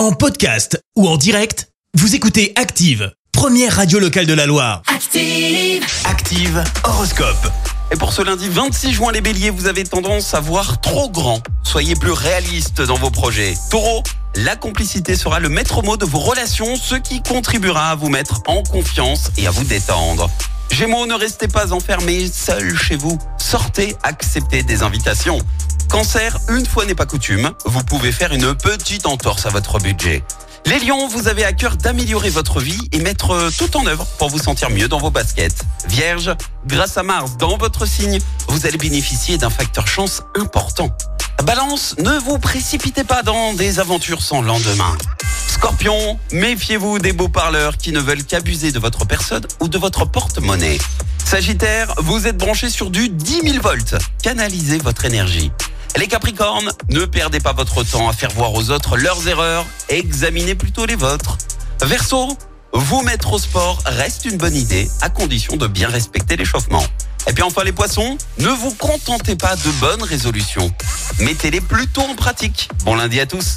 En podcast ou en direct, vous écoutez Active, première radio locale de la Loire. Active. Active Horoscope. Et pour ce lundi 26 juin, les béliers, vous avez tendance à voir trop grand. Soyez plus réaliste dans vos projets. Taureau, la complicité sera le maître mot de vos relations, ce qui contribuera à vous mettre en confiance et à vous détendre. Gémeaux, ne restez pas enfermés seul chez vous. Sortez, acceptez des invitations. Cancer, une fois n'est pas coutume, vous pouvez faire une petite entorse à votre budget. Les lions, vous avez à cœur d'améliorer votre vie et mettre tout en œuvre pour vous sentir mieux dans vos baskets. Vierge, grâce à Mars dans votre signe, vous allez bénéficier d'un facteur chance important. Balance, ne vous précipitez pas dans des aventures sans lendemain. Scorpion, méfiez-vous des beaux parleurs qui ne veulent qu'abuser de votre personne ou de votre porte-monnaie. Sagittaire, vous êtes branché sur du 10 000 volts. Canalisez votre énergie. Les Capricornes, ne perdez pas votre temps à faire voir aux autres leurs erreurs, examinez plutôt les vôtres. Verseau, vous mettre au sport reste une bonne idée à condition de bien respecter l'échauffement. Et puis enfin les poissons, ne vous contentez pas de bonnes résolutions. Mettez-les plutôt en pratique. Bon lundi à tous.